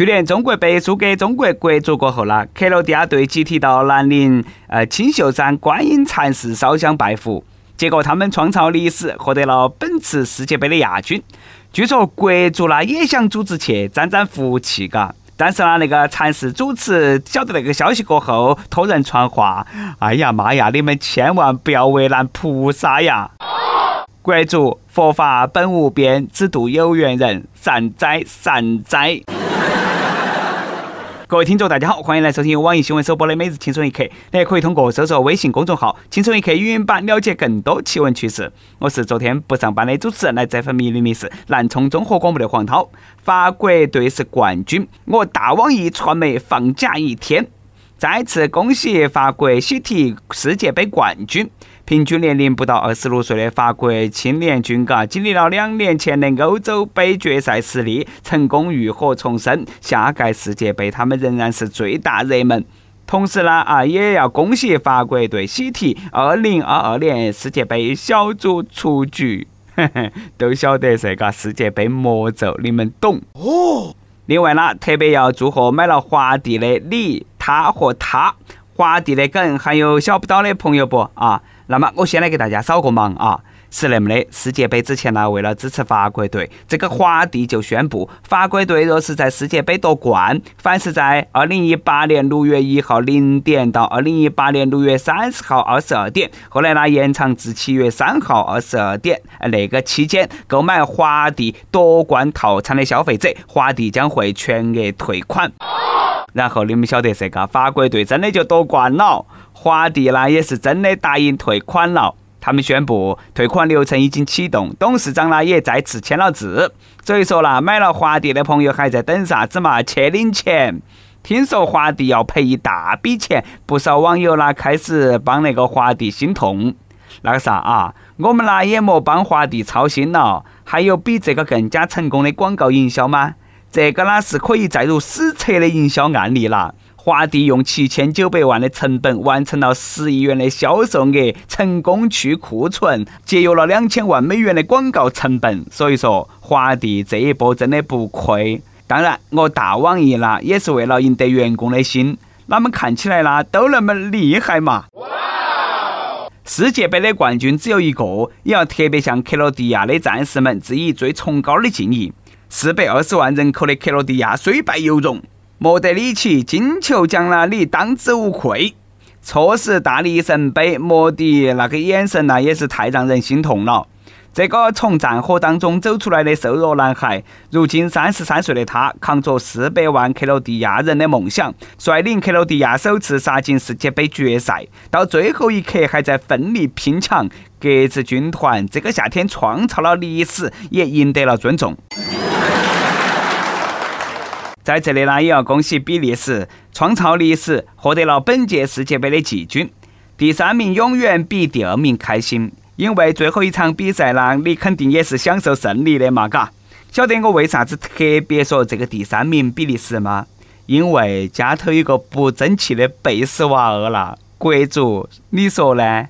去年中国杯输给中国国足过后呢，克罗地亚队集体到南宁呃青秀山观音禅寺烧香拜佛，结果他们创造历史，获得了本次世界杯的亚军。据说国足呢也想组织去沾沾福气，嘎。但是呢，那个禅寺主持晓得那个消息过后，托人传话：“哎呀妈呀，你们千万不要为难菩萨呀！”国足佛法本无边，只渡有缘人，善哉善哉。各位听众，大家好，欢迎来收听网易新闻首播的《每日轻松一刻》。大家可以通过搜索微信公众号“轻松一刻”语音版了解更多奇闻趣事。我是昨天不上班的主持人，来这份迷离迷事南充综合广播的黄涛。法国队是冠军，我大网易传媒放假一天。再次恭喜法国喜提世界杯冠军！平均年龄不到二十六岁的法国青年军，嘎，经历了两年前的欧洲杯决赛失利，成功浴火重生。下届世界杯，他们仍然是最大热门。同时呢，啊，也要恭喜法国队喜提二零二二年世界杯小组出局。都晓得这个世界杯魔咒，你们懂哦。另外呢，特别要祝贺买了华帝的你。他和他，华帝的梗还有小不到的朋友不啊？那么我先来给大家扫个盲啊！是那么的，世界杯之前呢，为了支持法国队，这个华帝就宣布，法国队若是在世界杯夺冠，凡是在二零一八年六月一号零点到二零一八年六月三十号二十二点，后来呢延长至七月三号二十二点，那个期间购买华帝夺冠套餐的消费者，华帝将会全额退款。然后你们晓得这个法国队真的就夺冠了，华帝呢也是真的答应退款了。他们宣布退款流程已经启动，董事长呢也再次签了字。所以说啦，买了华帝的朋友还在等啥子嘛？去领钱！听说华帝要赔一大笔钱，不少网友呢开始帮那个华帝心痛。那个啥啊，我们呢也莫帮华帝操心了。还有比这个更加成功的广告营销吗？这个呢是可以载入史册的营销案例了。华帝用七千九百万的成本完成了十亿元的销售额，成功去库存，节约了两千万美元的广告成本。所以说，华帝这一波真的不亏。当然，我大网易啦也是为了赢得员工的心。他们看起来啦都那么厉害嘛！世界杯的冠军只有一个，也要特别向克罗地亚的战士们致以最崇高的敬意。四百二十万人口的克罗地亚虽败犹荣，莫德里奇金球奖了，你当之无愧。错失大力神杯，莫迪那个眼神呐，也是太让人心痛了。这个从战火当中走出来的瘦弱男孩，如今三十三岁的他，扛着四百万克罗地亚人的梦想，率领克罗地亚首次杀进世界杯决赛，到最后一刻还在奋力拼抢。格子军团这个夏天创造了历史，也赢得了尊重。在这里呢，也要恭喜比利时创造历史，获得了本届世界杯的季军。第三名永远比第二名开心，因为最后一场比赛呢，你肯定也是享受胜利的嘛，嘎。晓得我为啥子特别说这个第三名比利时吗？因为家头有个不争气的贝斯娃儿了，国足，你说呢？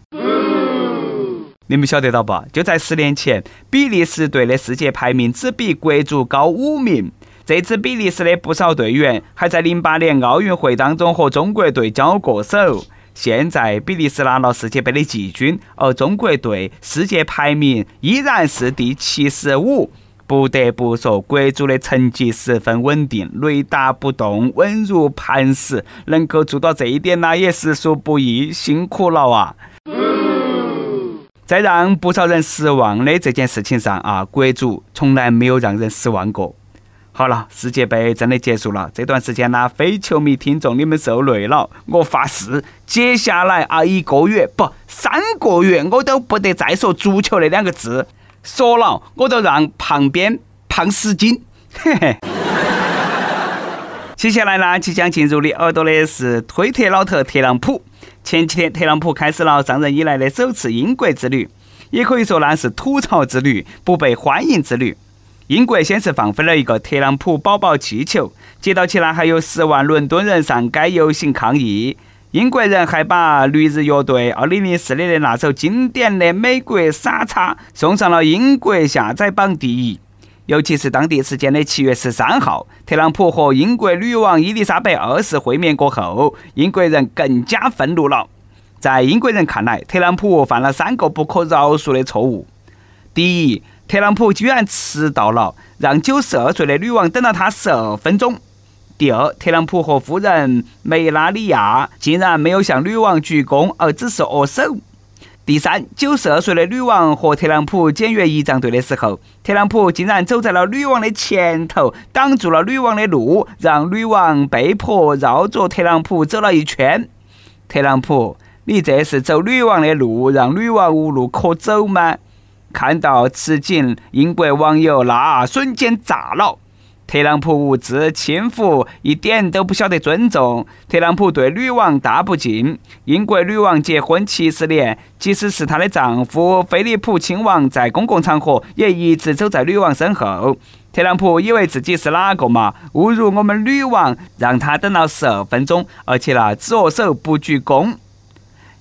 你们晓得到不？就在十年前，比利时队的世界排名只比国足高五名。这支比利时的不少队员还在零八年奥运会当中和中国队交过手。现在比利时拿了世界杯的季军，而中国队世界排名依然是第七十五。不得不说，国足的成绩十分稳定，雷打不动，稳如磐石。能够做到这一点呢，也实属不易，辛苦了啊！在让不少人失望的这件事情上啊，国足从来没有让人失望过。好了，世界杯真的结束了。这段时间呢，非球迷听众你们受累了。我发誓，接下来啊一个月不三个月，我都不得再说足球那两个字。说了，我都让旁边胖十斤。嘿嘿。接下来呢，即将进入你耳朵的是推特老特特朗普。前几天，特朗普开始了上任以来的首次英国之旅，也可以说呢是吐槽之旅，不被欢迎之旅。英国先是放飞了一个特朗普宝宝气球，接到起来还有十万伦敦人上街游行抗议。英国人还把绿日乐队2004年的那首经典的《美国傻叉》送上了英国下载榜第一。尤其是当地时间的七月十三号，特朗普和英国女王伊丽莎白二世会面过后，英国人更加愤怒了。在英国人看来，特朗普犯了三个不可饶恕的错误。第一，特朗普居然迟到了，让九十二岁的女王等了他十二分钟。第二，特朗普和夫人梅拉尼亚竟然没有向女王鞠躬，而只是握手。第三，九十二岁的女王和特朗普检阅仪仗队的时候，特朗普竟然走在了女王的前头，挡住了女王的路，让女王被迫绕着特朗普走了一圈。特朗普，你这是走女王的路，让女王无路可走吗？看到此景，英国网友那瞬间炸了。特朗普无知轻浮，一点都不晓得尊重。特朗普对女王大不敬。英国女王结婚七十年，即使是她的丈夫菲利普亲王，在公共场合也一直走在女王身后。特朗普以为自己是哪个嘛？侮辱我们女王，让她等了十二分钟，而且那只握手不鞠躬。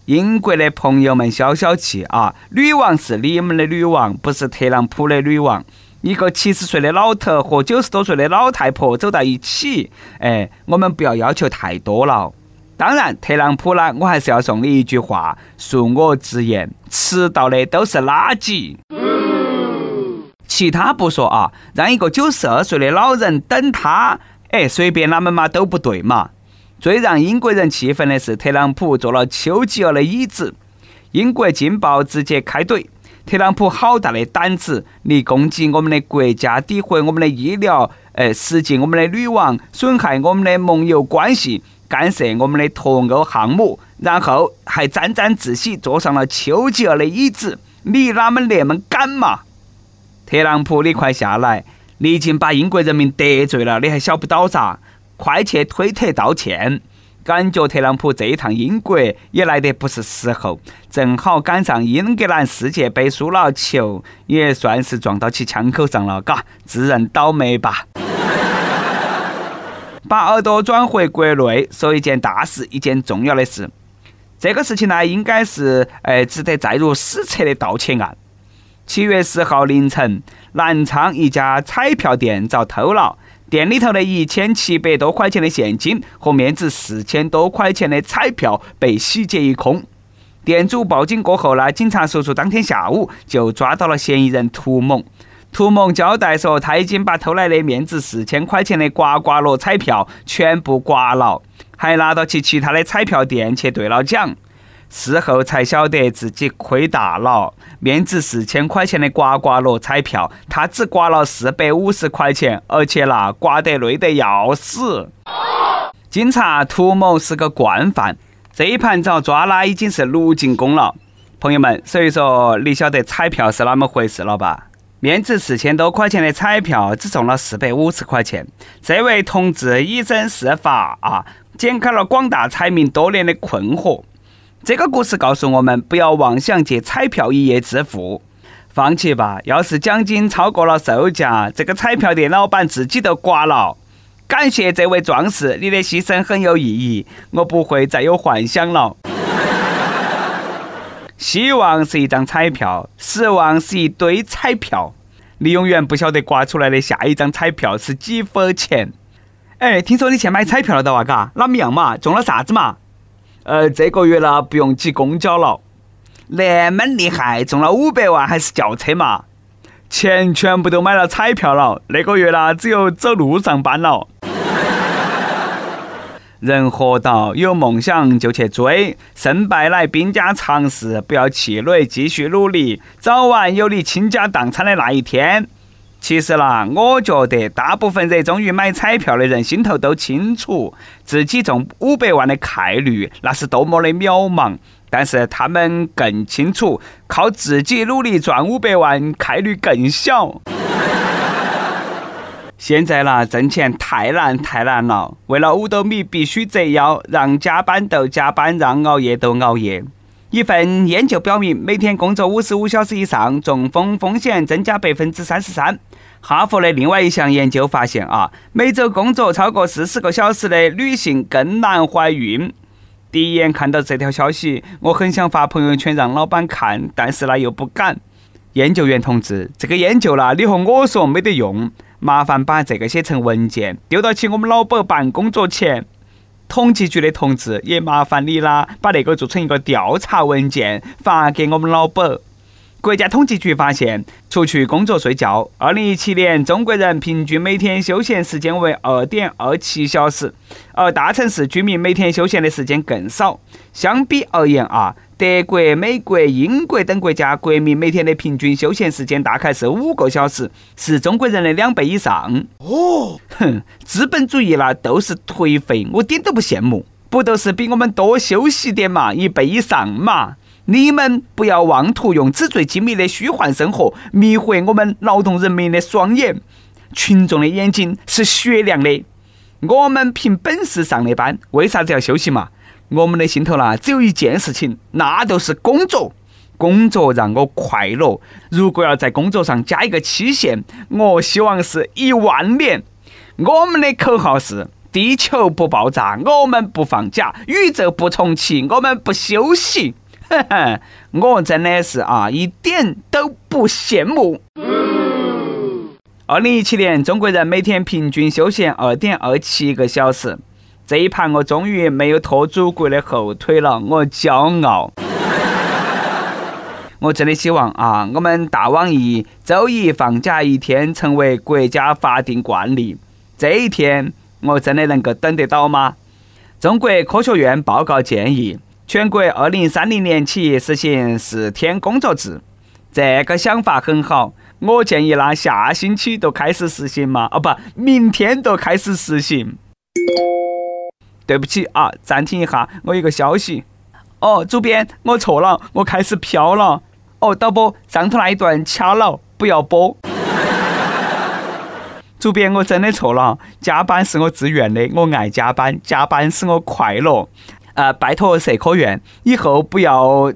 英国的朋友们消消气啊！女王是你们的女王，不是特朗普的女王。一个七十岁的老头和九十多岁的老太婆走到一起，哎，我们不要要求太多了。当然，特朗普呢，我还是要送你一句话：恕我直言，迟到的都是垃圾。其他不说啊，让一个九十二岁的老人等他，哎，随便哪们嘛都不对嘛。最让英国人气愤的是，特朗普坐了丘吉尔的椅子。英国《镜报》直接开怼。特朗普好大的胆子！你攻击我们的国家，诋毁我们的医疗，呃，实际我们的女王，损害我们的盟友关系，干涉我们的脱欧项目，然后还沾沾自喜坐上了丘吉尔的椅子。你哪么那么敢嘛？特朗普，你快下来！你已经把英国人民得罪了，你还晓不到啥？快去推特道歉！感觉特朗普这一趟英国也来得不是时候，正好赶上英格兰世界杯输了球，也算是撞到其枪口上了，嘎，自认倒霉吧。把耳朵转回国内，说一件大事，一件重要的事。这个事情呢，应该是呃值得载入史册的盗窃案。七月十号凌晨，南昌一家彩票店遭偷了。店里头的一千七百多块钱的现金和面值四千多块钱的彩票被洗劫一空。店主报警过后呢，警察叔叔当天下午就抓到了嫌疑人涂某。涂某交代说，他已经把偷来的面值四千块钱的刮刮乐彩票全部刮了，还拿到去其他的彩票店去兑了奖。事后才晓得自己亏大了，面值四千块钱的刮刮乐彩票，他只刮了四百五十块钱，而且那刮得累得要死。经查，涂某是个惯犯，这一盘遭抓了已经是六进宫了。朋友们，所以说你晓得彩票是哪么回事了吧？面值四千多块钱的彩票只中了四百五十块钱，这位同志以身试法啊，解开了广大彩民多年的困惑。这个故事告诉我们，不要妄想借彩票一夜致富，放弃吧。要是奖金超过了售价，这个彩票店老板自己都刮了。感谢这位壮士，你的牺牲很有意义，我不会再有幻想了。希望是一张彩票，失望是一堆彩票，你永远不晓得刮出来的下一张彩票是几分钱。哎，听说你去买彩票了的哇？嘎，哪么样嘛？中了啥子嘛？呃，这个月呢不用挤公交了，那么厉害，中了五百万还是轿车嘛？钱全部都买了彩票了，那个月呢只有走路上班了。人活到有梦想就去追，胜败乃兵家常事，不要气馁，继续努力，早晚有你倾家荡产的那一天。其实啦，我觉得大部分热衷于买彩票的人心头都清楚，自己中五百万的概率那是多么的渺茫。但是他们更清楚，靠自己努力赚五百万概率更小。现在啦，挣钱太难太难了，为了五斗米必须折腰，让加班都加班，让熬夜都熬夜。一份研究表明，每天工作五十五小时以上，中风风险增加百分之三十三。哈佛的另外一项研究发现啊，每周工作超过四十个小时的女性更难怀孕。第一眼看到这条消息，我很想发朋友圈让老板看，但是呢又不敢。研究员同志，这个研究啦，你和我说没得用，麻烦把这个写成文件，丢到起我们老板办公桌前。统计局的同志，也麻烦你啦，把那个做成一个调查文件，发给我们老板。国家统计局发现，除去工作睡觉，二零一七年中国人平均每天休闲时间为二点二七小时，而大城市居民每天休闲的时间更少。相比而言啊，德国、美国、英国等国家国民每天的平均休闲时间大概是五个小时，是中国人的两倍以上。哦，哼，资本主义啦都是颓废，我点都不羡慕，不都是比我们多休息点嘛，一倍以上嘛。你们不要妄图用纸醉金迷的虚幻生活迷惑我们劳动人民的双眼，群众的眼睛是雪亮的。我们凭本事上的班，为啥子要休息嘛？我们的心头呢，只有一件事情，那就是工作。工作让我快乐。如果要在工作上加一个期限，我希望是一万年。我们的口号是：地球不爆炸，我们不放假；宇宙不重启，我们不休息。呵呵，我真的是啊，一点都不羡慕。二零一七年，中国人每天平均休闲二点二七个小时。这一盘我终于没有拖祖国的后腿了，我骄傲。我真的希望啊，我们大网易周一放假一天成为国家法定惯例。这一天，我真的能够等得到吗？中国科学院报告建议。全国二零三零年起实行四天工作制，这个想法很好。我建议那下星期就开始实行嘛，哦不，明天就开始实行。对不起啊，暂停一下，我有个消息。哦，主编，我错了，我开始飘了。哦，导播，上头那一段掐了，不要播。主编，我真的错了，加班是我自愿的，我爱加班，加班使我快乐。呃，拜托社科院，以后不要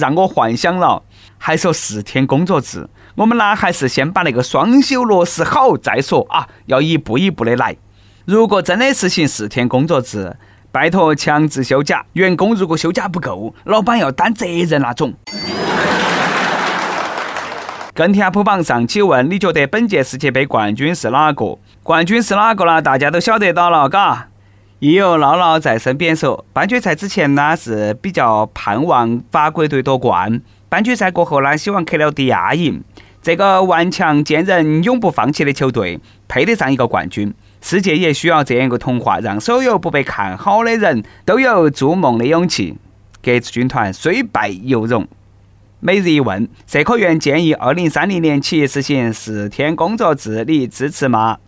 让我幻想了。还说四天工作制，我们呢还是先把那个双休落实好再说啊，要一步一步的来。如果真的实行四天工作制，拜托强制休假，员工如果休假不够，老板要担责任那种。跟帖普榜上期问，你觉得本届世界杯冠军是哪个？冠军是哪个呢？大家都晓得到了，嘎。亦有唠唠在身边说，半决赛之前呢是比较盼望法国队夺冠，半决赛过后呢希望克罗地亚赢。这个顽强坚韧、永不放弃的球队配得上一个冠军。世界也需要这样一个童话，让所有不被看好的人都有筑梦的勇气。格子军团虽败犹荣。每日一问：社科院建议二零三零年起实行四天工作制，你支持吗？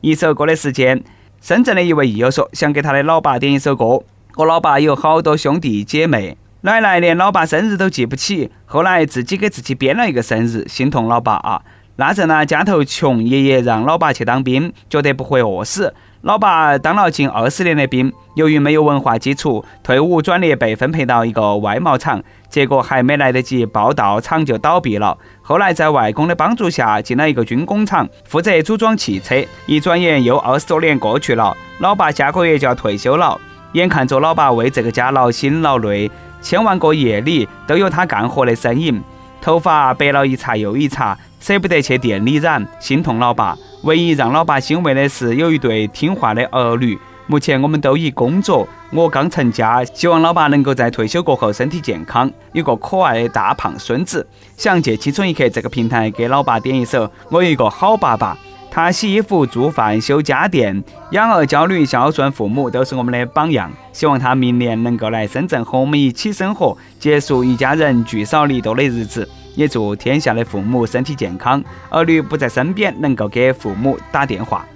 一首歌的时间。深圳的一位益友说，想给他的老爸点一首歌。我老爸有好多兄弟姐妹，奶奶连老爸生日都记不起，后来自己给自己编了一个生日，心痛老爸啊。那阵呢，家头穷，爷爷让老爸去当兵，觉得不会饿死。老爸当了近二十年的兵，由于没有文化基础，退伍转业被分配到一个外贸厂，结果还没来得及报到，厂就倒闭了。后来在外公的帮助下，进了一个军工厂，负责组装汽车。一转眼又二十多年过去了，老爸下个月就要退休了。眼看着老爸为这个家劳心劳累，千万个夜里都有他干活的身影，头发白了一茬又一茬，舍不得去店里染，心痛老爸。唯一让老爸欣慰的是，有一对听话的儿女。目前我们都已工作，我刚成家，希望老爸能够在退休过后身体健康，有个可爱的大胖孙子。想借青春一刻这个平台给老爸点一首《我有一个好爸爸》。他洗衣服、做饭、修家电，养儿教女、孝顺父母，都是我们的榜样。希望他明年能够来深圳和我们一起生活，结束一家人聚少离多的日子。也祝天下的父母身体健康，儿女不在身边，能够给父母打电话。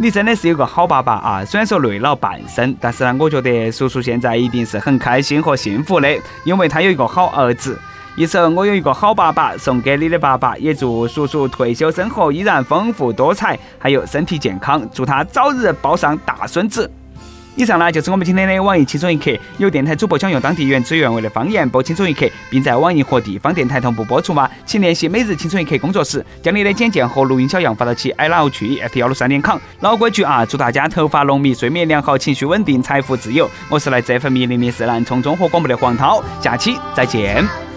你真的是有个好爸爸啊！虽然说累了半生，但是呢，我觉得叔叔现在一定是很开心和幸福的，因为他有一个好儿子。一首《我有一个好爸爸》送给你的爸爸，也祝叔叔退休生活依然丰富多彩，还有身体健康，祝他早日抱上大孙子。以上呢就是我们今天的网易轻松一刻，有电台主播想用当地原汁原味的方言播轻松一刻，并在网易和地方电台同步播出吗？请联系每日轻松一刻工作室，将你的简介和录音小样发到其 i love 去 at 幺六三点 com。老规矩啊，祝大家头发浓密，睡眠良好，情绪稳定，财富自由。我是来这份迷离的是南充综合广播的黄涛，下期再见。